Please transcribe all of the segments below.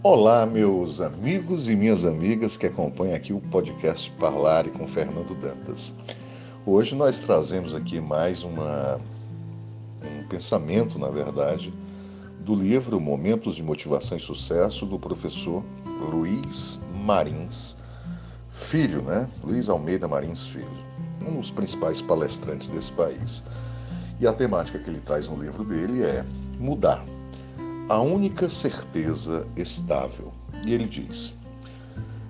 Olá, meus amigos e minhas amigas que acompanham aqui o podcast Parlare com Fernando Dantas. Hoje nós trazemos aqui mais uma, um pensamento, na verdade, do livro Momentos de Motivação e Sucesso do professor Luiz Marins Filho, né? Luiz Almeida Marins Filho, um dos principais palestrantes desse país. E a temática que ele traz no livro dele é mudar a única certeza estável. E ele diz: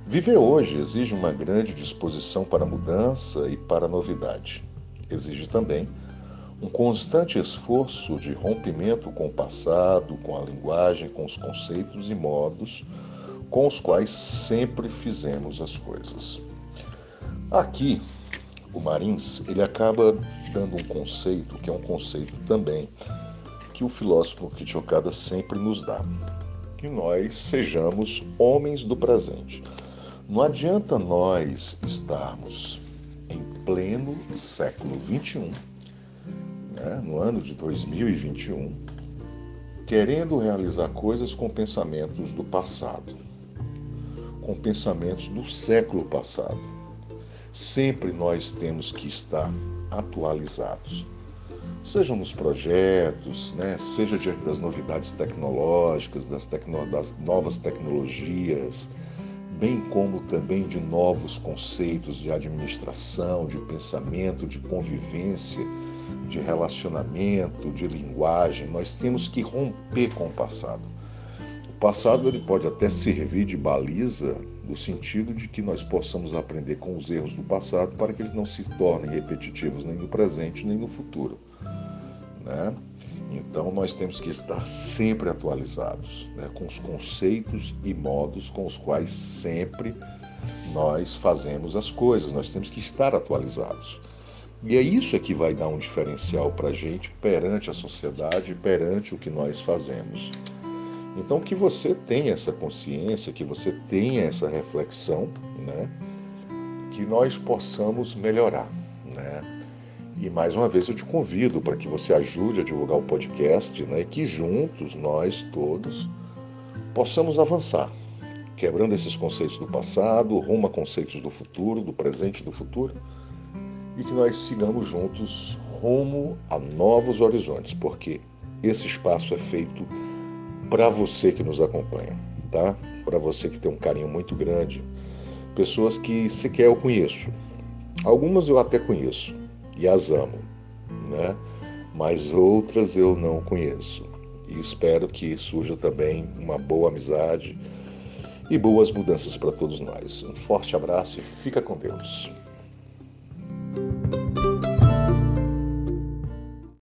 Viver hoje exige uma grande disposição para mudança e para novidade. Exige também um constante esforço de rompimento com o passado, com a linguagem, com os conceitos e modos com os quais sempre fizemos as coisas. Aqui, o Marins, ele acaba dando um conceito que é um conceito também que o filósofo Kitchokada sempre nos dá. Que nós sejamos homens do presente. Não adianta nós estarmos em pleno século XXI, né, no ano de 2021, querendo realizar coisas com pensamentos do passado, com pensamentos do século passado. Sempre nós temos que estar atualizados sejam nos projetos, né, seja diante das novidades tecnológicas, das, tecno das novas tecnologias, bem como também de novos conceitos de administração, de pensamento, de convivência, de relacionamento, de linguagem. Nós temos que romper com o passado. O passado ele pode até servir de baliza no sentido de que nós possamos aprender com os erros do passado para que eles não se tornem repetitivos nem no presente nem no futuro. Né? Então nós temos que estar sempre atualizados né, com os conceitos e modos com os quais sempre nós fazemos as coisas. Nós temos que estar atualizados. E é isso é que vai dar um diferencial para a gente perante a sociedade, perante o que nós fazemos. Então que você tenha essa consciência, que você tenha essa reflexão, né? que nós possamos melhorar. Né? E mais uma vez eu te convido para que você ajude a divulgar o podcast né, e que juntos, nós todos, possamos avançar, quebrando esses conceitos do passado, rumo a conceitos do futuro, do presente e do futuro, e que nós sigamos juntos rumo a novos horizontes, porque esse espaço é feito para você que nos acompanha, tá? Para você que tem um carinho muito grande, pessoas que sequer eu conheço. Algumas eu até conheço, e as amo, né? Mas outras eu não conheço. E espero que surja também uma boa amizade e boas mudanças para todos nós. Um forte abraço e fica com Deus.